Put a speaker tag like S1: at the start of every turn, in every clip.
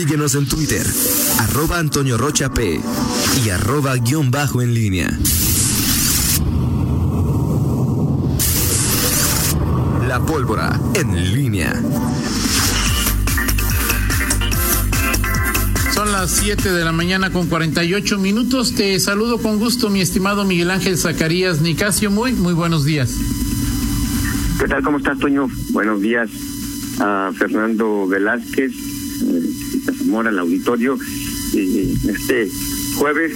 S1: Síguenos en Twitter, arroba Antonio Rocha P y arroba guion bajo en línea. La pólvora en línea.
S2: Son las 7 de la mañana con 48 minutos. Te saludo con gusto, mi estimado Miguel Ángel Zacarías Nicasio. Muy, muy buenos días.
S3: ¿Qué tal? ¿Cómo estás, Toño? Buenos días a Fernando Velázquez, eh, Al auditorio. Este jueves,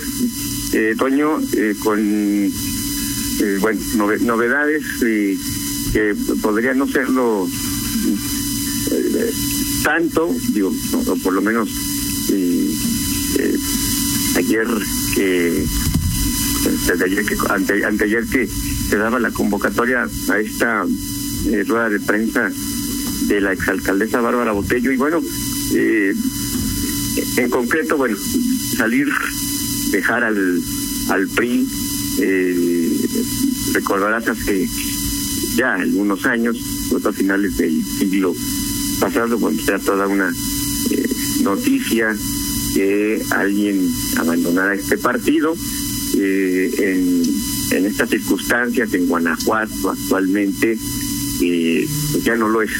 S3: eh, Toño, eh, con eh, bueno, nove- novedades que podría no serlo eh, tanto, digo, o, por lo menos ayer que desde ayer que ante, anteayer que se daba la convocatoria a esta rueda de prensa de la exalcaldesa Bárbara Botello y bueno eh, en concreto bueno salir dejar al al PRI eh, recordarás hace ya algunos años a finales del siglo pasado cuando era toda una eh, noticia que alguien abandonara este partido eh, en, en estas circunstancias en Guanajuato actualmente eh, pues ya no lo es.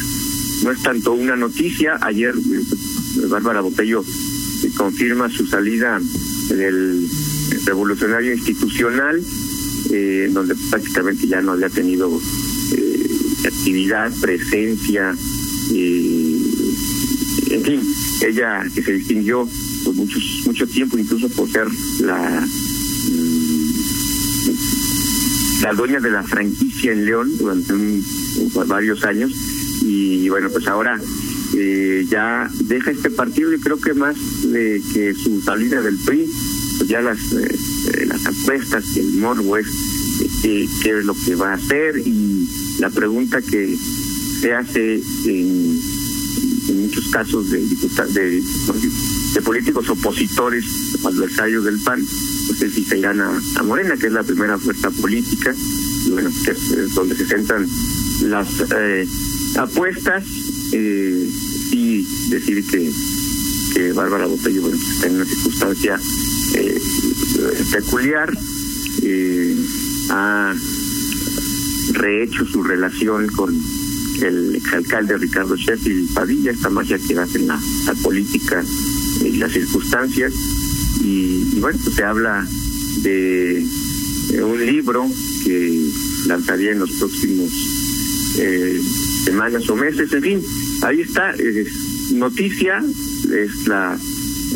S3: No es tanto una noticia. Ayer eh, Bárbara Botello eh, confirma su salida del revolucionario institucional eh, donde prácticamente ya no había tenido eh, actividad presencia eh, en fin, ella que se distinguió por muchos, mucho tiempo, incluso por ser la, mm, la dueña de la franquicia en León durante un- varios años. Y bueno, pues ahora eh, ya deja este partido y creo que más de que su salida del PRI, pues ya las, eh, eh, las apuestas y el morbo es eh, eh, qué es lo que va a hacer y la pregunta que se hace en, muchos casos de de, de políticos opositores adversarios del PAN pues es si se irán a, Morena que es la primera fuerza política y bueno que es, donde se centran las eh, apuestas eh, y decir que que Bárbara Botello está en una circunstancia eh, peculiar eh, ha rehecho su relación con el exalcalde Ricardo Sheffield Padilla, esta magia que hace la, la política y las circunstancias. Y, bueno, pues se habla de, de un libro que lanzaría en los próximos eh, semanas o meses. En fin, ahí está, es noticia, es la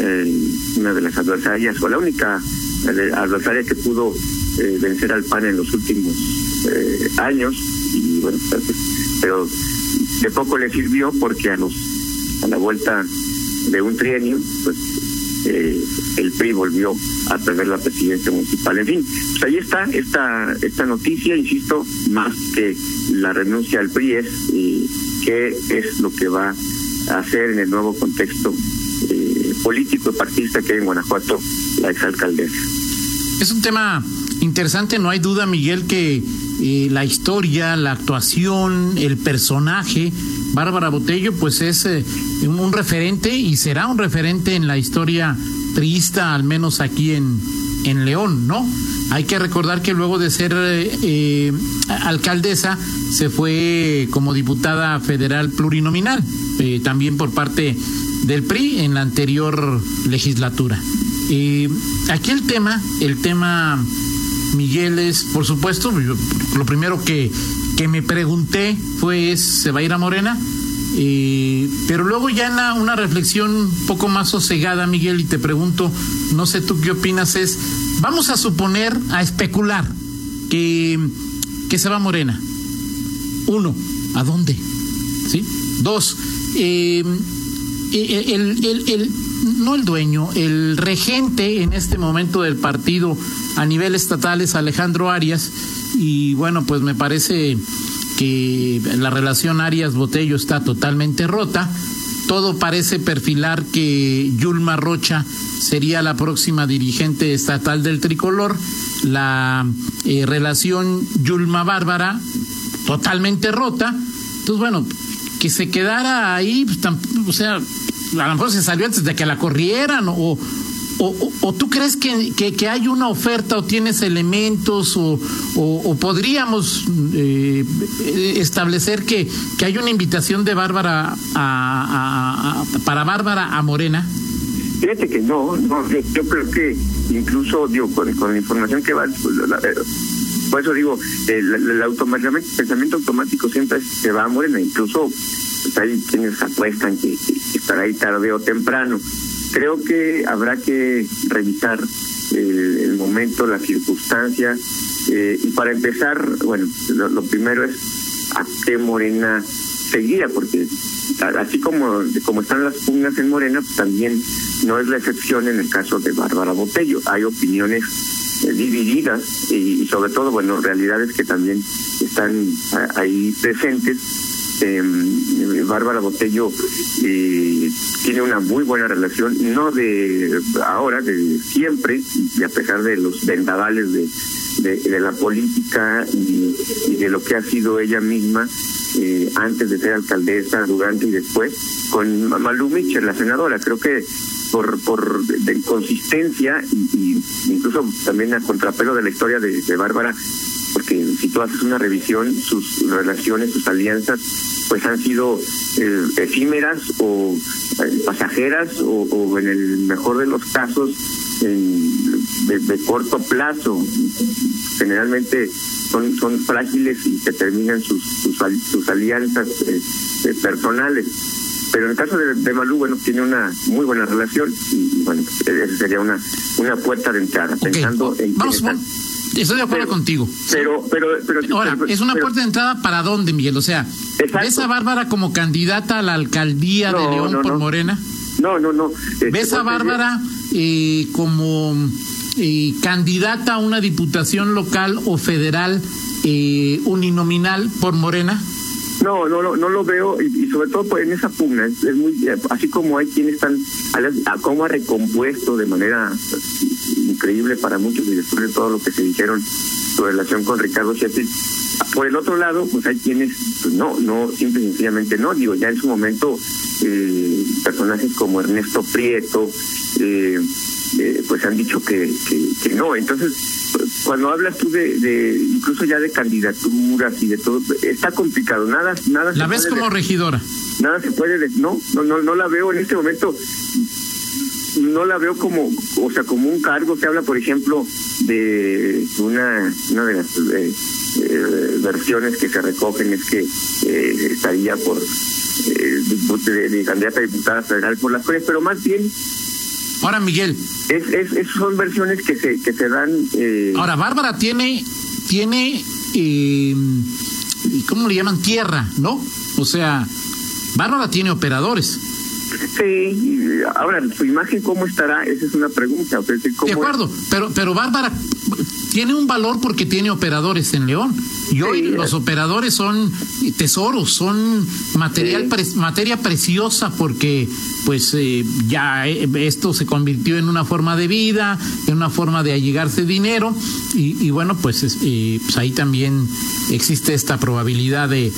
S3: eh, una de las adversarias, o la única eh, adversaria que pudo eh, vencer al PAN en los últimos eh, años y bueno pues, pero de poco le sirvió porque a los a la vuelta de un trienio pues eh, el PRI volvió a perder la presidencia municipal. En fin pues ahí está esta esta noticia insisto más que la renuncia al PRI es eh, qué es lo que va a hacer en el nuevo contexto eh, político y partista que hay en Guanajuato la exalcaldesa.
S2: Es un tema interesante, no hay duda, Miguel, que eh, la historia, la actuación, el personaje, Bárbara Botello, pues es eh, un, referente y será un referente en la historia priista, al menos aquí en, en León, ¿no? Hay que recordar que luego de ser eh, eh, alcaldesa se fue como diputada federal plurinominal, eh, también por parte del PRI en la anterior legislatura. Aquí el tema, el tema, Miguel, es, por supuesto, lo primero que, que me pregunté fue, ¿se va a ir a Morena? Eh, pero luego ya en una reflexión un poco más sosegada, Miguel, y te pregunto, no sé tú qué opinas, es, vamos a suponer, a especular, que, que se va Morena. Uno, ¿a dónde? ¿Sí? Dos, eh, el- el- no el dueño, el regente en este momento del partido a nivel estatal es Alejandro Arias y bueno, pues me parece que la relación Arias-Botello está totalmente rota. Todo parece perfilar que Yulma Rocha sería la próxima dirigente estatal del tricolor. La eh, relación Yulma Bárbara totalmente rota. Entonces, bueno, que se quedara ahí, pues, o sea, a lo mejor se salió antes de que la corrieran o, o, o, tú crees que, que, hay una oferta o tienes elementos o, o podríamos eh, establecer que, que hay una invitación de Bárbara a, para Bárbara a Morena?
S3: Fíjate que no, no yo, creo que incluso digo con, la información que va, pues, por eso digo, el, el, pensamiento automático siempre se va a Morena, incluso pues, hay quienes apuestan que estará ahí tarde o temprano Creo que habrá que revisar el, momento, la circunstancia, eh, y para empezar, bueno, lo, primero es a qué Morena seguía, porque así como, como están las pugnas en Morena, pues también no es la excepción en el caso de Bárbara Botello. Hay opiniones eh, divididas y, sobre todo, bueno, realidades que también están ahí presentes eh, Bárbara Botello eh, tiene una muy buena relación, no de ahora, de siempre, y a pesar de los vendavales de, la política y, de lo que ha sido ella misma eh, antes de ser alcaldesa, durante y después, con Malú Mitchell, la senadora. Creo que por por de inconsistencia y, incluso también a contrapelo de la historia de, de Bárbara, porque si tú haces una revisión, sus relaciones, sus alianzas, pues han sido eh, efímeras o eh, pasajeras o, en el mejor de los casos de, corto plazo. Generalmente son, son frágiles y se terminan sus, sus, alianzas eh, personales. Pero en el caso de, de, Malú, bueno, tiene una muy buena relación y, bueno, esa sería una, una puerta de entrada. Pensando en
S2: Vamos, Estoy de acuerdo contigo.
S3: Pero, pero, pero.
S2: Ahora, ¿es una puerta de entrada para dónde, Miguel? O sea, ¿ves a Bárbara como candidata a la alcaldía de León por Morena?
S3: No, no, no.
S2: Este, ¿Ves a Bárbara eh, como eh, candidata a una diputación local o federal eh, uninominal por Morena?
S3: No, no, no, no lo veo y, sobre todo pues, en esa pugna es, muy así como hay quienes están como ha recompuesto de manera increíble para muchos y después de todo lo que se dijeron su relación con Ricardo Sheffield. Por el otro lado, pues hay quienes, pues no, no, simple y sencillamente no. Digo, ya en su momento, eh, personajes como Ernesto Prieto, eh, eh, pues han dicho que, que, no. Entonces, cuando hablas tú de, de, incluso ya de candidaturas y de todo, está complicado. Nada, nada.
S2: ¿La ves como regidora?
S3: Nada se puede, no, no, no, no la veo en este momento no la veo como, o sea, como un cargo. Se habla, por ejemplo, de una, una de las eh, eh, versiones que se recogen es que eh, estaría por de, de, candidata a diputada federal por las cosas, pero más bien.
S2: Ahora, Miguel.
S3: Es, es, son versiones que se, que se dan.
S2: Ahora, Bárbara tiene, tiene, ¿cómo le llaman? Tierra, ¿no? O sea, Bárbara tiene operadores.
S3: Sí, ahora, su imagen cómo estará, esa es una pregunta.
S2: de acuerdo, pero, pero Bárbara tiene un valor porque tiene operadores en León. Y hoy los operadores son tesoros, son material materia preciosa porque pues eh, ya eh, esto se convirtió en una forma de vida, en una forma de allegarse dinero y, bueno pues, eh, pues, ahí también existe esta probabilidad de,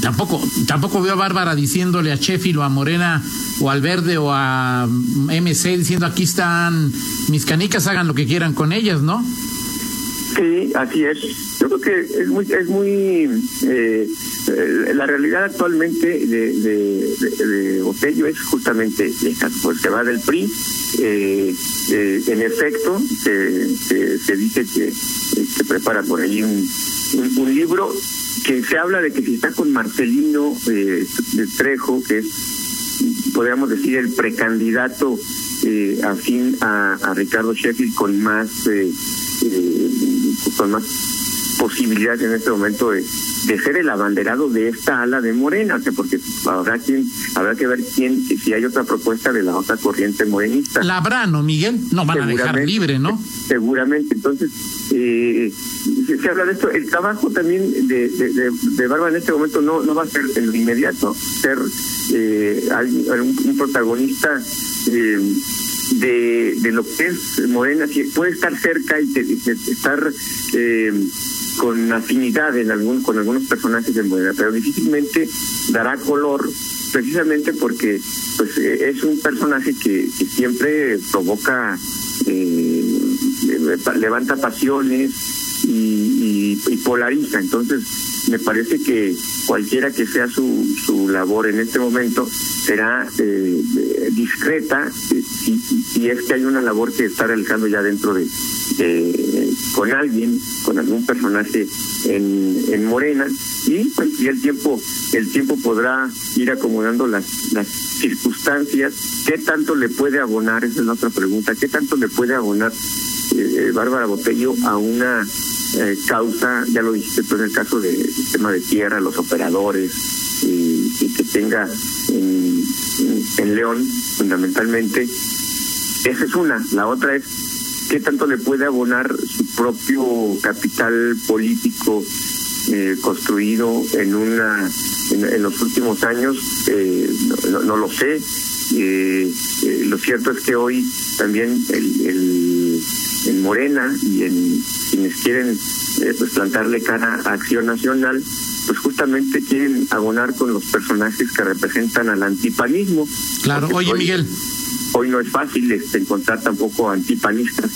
S2: tampoco tampoco veo a Bárbara diciéndole a Sheffield o a Morena o al Verde o a MC diciendo aquí están mis canicas hagan lo que quieran con ellas, ¿no?
S3: Sí, así es. Yo creo que es muy, es muy eh, eh, la realidad actualmente de, de, de, es justamente esta, pues va del PRI. Eh, en efecto, se, se, dice que se prepara por ahí un, un, libro que se habla de que si está con Marcelino de Trejo, que es, podríamos decir, el precandidato afín a, a Ricardo Sheffield con más con más posibilidades en este momento de, de ser el abanderado de esta ala de Morena, porque habrá quien, habrá que ver quién, si hay otra propuesta de la otra corriente morenista.
S2: La habrá, ¿no, Miguel? No van a dejar libre, ¿no?
S3: Seguramente. Entonces, eh, se, habla de esto. El trabajo también de, de, de, Barba en este momento no, no va a ser en lo inmediato, ser eh, un, protagonista. Eh, de, de lo que es Morena, si puede estar cerca y, estar eh, con afinidad en algún, con algunos personajes de Morena, pero difícilmente dará color precisamente porque pues eh, es un personaje que, que siempre provoca, eh, levanta pasiones y, y, polariza. Entonces, me parece que cualquiera que sea su, su labor en este momento será eh, discreta si, si, es que hay una labor que está realizando ya dentro de, con alguien, con algún personaje en, en Morena y pues el tiempo el tiempo podrá ir acomodando las las circunstancias. Qué tanto le puede abonar esa es la otra pregunta. Qué tanto le puede abonar eh, Bárbara Botello a una eh, causa, ya lo dijiste tú en el caso del sistema de tierra, los operadores, y, que tenga en, León fundamentalmente. Esa es una. La otra es qué tanto le puede abonar su propio capital político eh, construido en una en, los últimos años eh, no, no, lo sé eh, lo cierto es que hoy también el, el en Morena y en quienes quieren eh, pues plantarle cara a Acción Nacional, pues justamente quieren abonar con los personajes que representan al antipanismo.
S2: Claro, oye
S3: hoy,
S2: Miguel.
S3: Hoy no es fácil este, encontrar tampoco antipanistas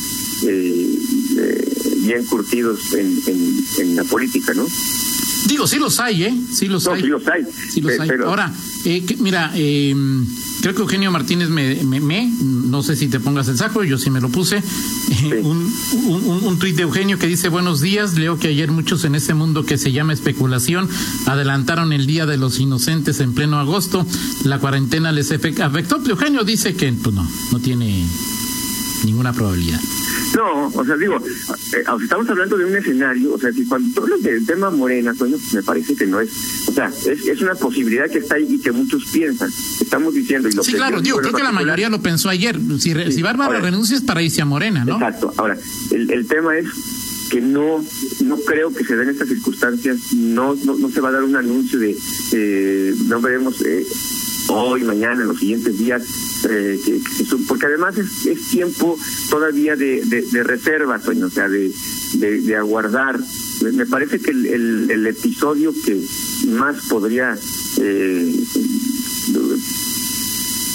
S3: eh, eh, bien curtidos en, en, en la política, ¿no?
S2: Digo, sí los hay, ¿eh? Sí los
S3: no,
S2: hay.
S3: Sí los hay.
S2: Sí los hay.
S3: Pero...
S2: Ahora, eh, que, mira, eh, creo que Eugenio Martínez me, me, me, no sé si te pongas el saco, yo sí me lo puse, sí. un, un, un tuit de Eugenio que dice, buenos días, leo que ayer muchos en ese mundo que se llama especulación adelantaron el Día de los Inocentes en pleno agosto, la cuarentena les afectó, Eugenio dice que pues no, no tiene ninguna probabilidad.
S3: No, o sea, digo, eh, estamos hablando de un escenario, o sea, si cuando tú hablas del tema Morena, bueno, me parece que no es, o sea, es, es una posibilidad que está ahí y que muchos piensan. Estamos diciendo y lo
S2: Sí, claro, digo, creo que la mayoría lo pensó ayer. Si, sí. si Bárbara Ahora, renuncia es para irse a Morena, ¿no?
S3: Exacto. Ahora, el, el tema es que no no creo que se den estas circunstancias, no no, no se va a dar un anuncio de, eh, no veremos eh, hoy, mañana, en los siguientes días, eh, que, que, porque además es, es tiempo todavía de, de, reserva, o sea, de, de, de aguardar. Me, parece que el, el, el, episodio que más podría eh,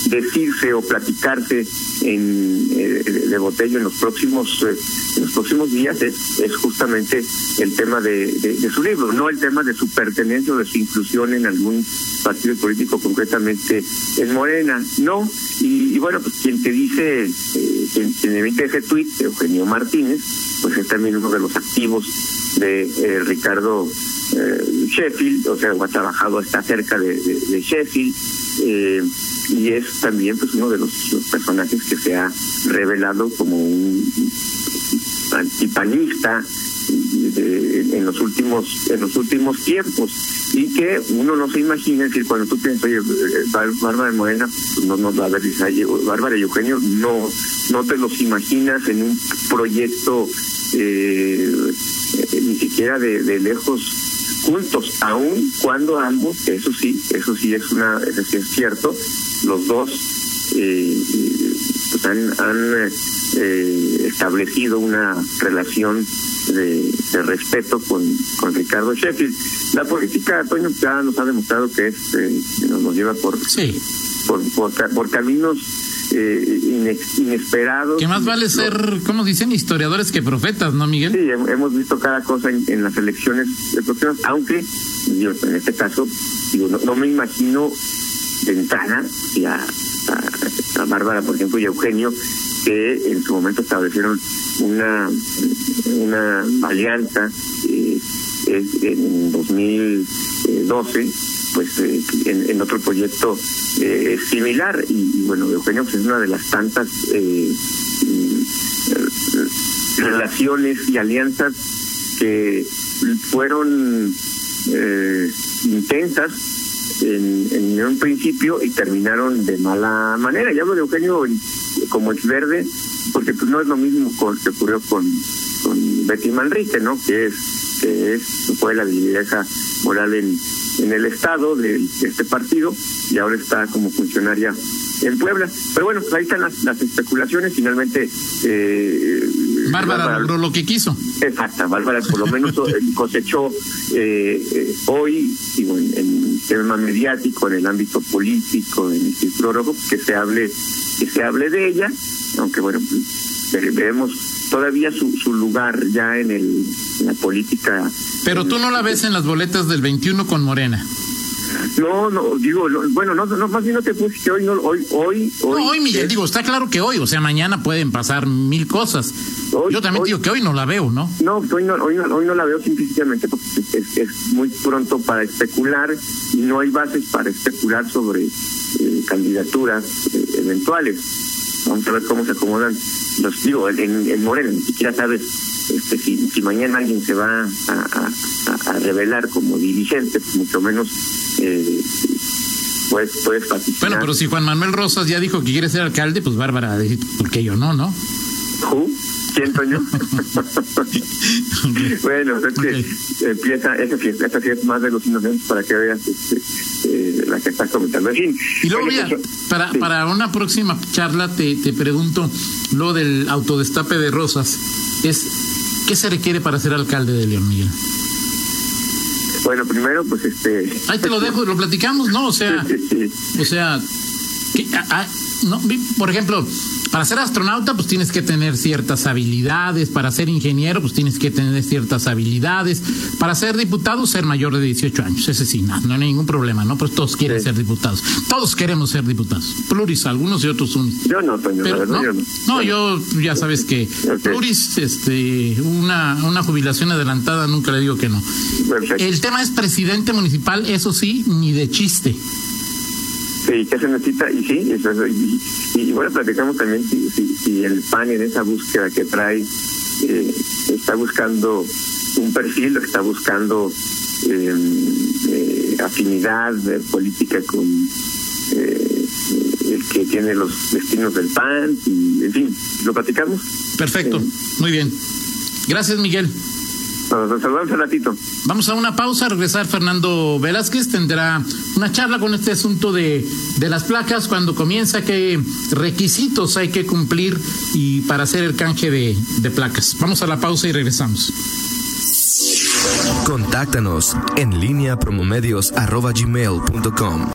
S3: decirse o platicarse en eh, de Botello en los próximos eh, en los próximos días es, es justamente el tema de, su libro, no el tema de su pertenencia o de su inclusión en algún partido político concretamente en Morena, no, y, bueno, pues quien te dice, eh, quien, quien, emite ese tuit, Eugenio Martínez, pues es también uno de los activos de eh, Ricardo Sheffield, o sea, ha trabajado, está cerca de Sheffield, y es también pues uno de los, personajes que se ha revelado como un antipanista en los últimos en los últimos tiempos. Y que uno no se imagina es decir cuando tú piensas oye Bárbara de Morena pues no no a ver Bárbara y Eugenio no no te los imaginas en un proyecto eh, eh, ni siquiera de lejos juntos, aun cuando ambos, eso sí, eso sí es una, eso sí es cierto, los dos eh, pues han, han eh, establecido una relación de, de, respeto con, con Ricardo Sheffield. La política, Toño, ya nos ha demostrado que es eh, nos, nos lleva por,
S2: sí.
S3: por, por, por caminos eh, inex, inesperados.
S2: Que más vale ser, ¿cómo dicen? Historiadores que profetas, ¿no, Miguel?
S3: Sí, hemos visto cada cosa en, en las elecciones próximas, aunque yo, en este caso digo, no, no me imagino de entrada y a, a, a, Bárbara, por ejemplo, y a Eugenio, que en su momento establecieron una, una alianza eh, en 2012 pues eh, en, otro proyecto eh, similar y, y, bueno Eugenio pues es una de las tantas eh, relaciones y alianzas que fueron eh, intensas en, en, un principio y terminaron de mala manera. Ya hablo de Eugenio como ex verde, porque pues no es lo mismo con, que ocurrió con, con Betty Manrique, ¿no? Que es, que es, fue la lideresa moral en, en el estado de, este partido y ahora está como funcionaria en Puebla. Pero bueno, ahí están las, las especulaciones. Finalmente, eh,
S2: Bárbara logró lo que quiso.
S3: Exacta, Bárbara por lo menos cosechó eh, eh, hoy, digo, en, en, tema mediático, en el ámbito político, en el círculo rojo, que se hable, que se hable de ella, aunque bueno, pues, vemos todavía su, su lugar ya en, el, en la política.
S2: Pero tú no la ves en las boletas del 21 con Morena.
S3: No, no, digo, bueno, no, no, más bien no te puse que hoy, no, hoy, hoy, hoy.
S2: No, hoy, Miguel, digo, está claro que hoy, o sea, mañana pueden pasar mil cosas. Yo también digo que hoy no la veo, ¿no?
S3: No, hoy no, hoy no, hoy no la veo simplemente porque es, es, muy pronto para especular y no hay bases para especular sobre eh, candidaturas eh, eventuales. Vamos a ver cómo se acomodan los digo en, en Morena, ni siquiera sabes este, si, si mañana alguien se va a, a, a revelar como dirigente, pues mucho menos eh, pues puedes participar.
S2: Bueno, pero si Juan Manuel Rosas ya dijo que quiere ser alcalde, pues Bárbara, ¿por qué yo no, no?
S3: ¿Who? ¿Quién, Toño? bueno, es que empieza, esa fiesta, esta fiesta más de los inocentes para que veas este, eh, la que estás comentando. En fin.
S2: Y luego, mira, para, sí. para una próxima charla te, te pregunto lo del autodestape de Rosas. Es, ¿Qué se requiere para ser alcalde de León, Miguel?
S3: Bueno, primero, pues este.
S2: Ahí te lo dejo, lo platicamos, ¿no? O sea,
S3: Sí, sí, sí.
S2: o sea, que, a- a- no, vi- por ejemplo, para ser astronauta, pues tienes que tener ciertas habilidades. Para ser ingeniero, pues tienes que tener ciertas habilidades. Para ser diputado, ser mayor de 18 años. Ese sí, no, no hay ningún problema, ¿no? Pues todos quieren
S3: Sí.
S2: ser diputados. Todos queremos ser diputados. Pluris, algunos y otros unos.
S3: Yo no, Toño, la
S2: Pero,
S3: verdad,
S2: no,
S3: yo no.
S2: no, yo ya sabes que pluris, este, una, una jubilación adelantada, nunca le digo que no.
S3: Perfecto.
S2: El tema es presidente municipal, eso sí, ni de chiste.
S3: Sí, ¿qué se necesita? Y sí, eso, es- y, y bueno, platicamos también si, si, si el PAN en esa búsqueda que trae eh, está buscando un perfil, está buscando eh, eh, afinidad eh, política con eh, el que tiene los destinos del PAN, y en fin, ¿lo platicamos?
S2: Perfecto,
S3: Sí.
S2: muy bien. Gracias, Miguel.
S3: Nos saludamos un ratito.
S2: Vamos a una pausa, a regresar Fernando Velázquez tendrá una charla con este asunto de, de las placas, cuando comienza, qué requisitos hay que cumplir y para hacer el canje de, de placas. Vamos a la pausa y regresamos.
S1: Contáctanos en línea promomedios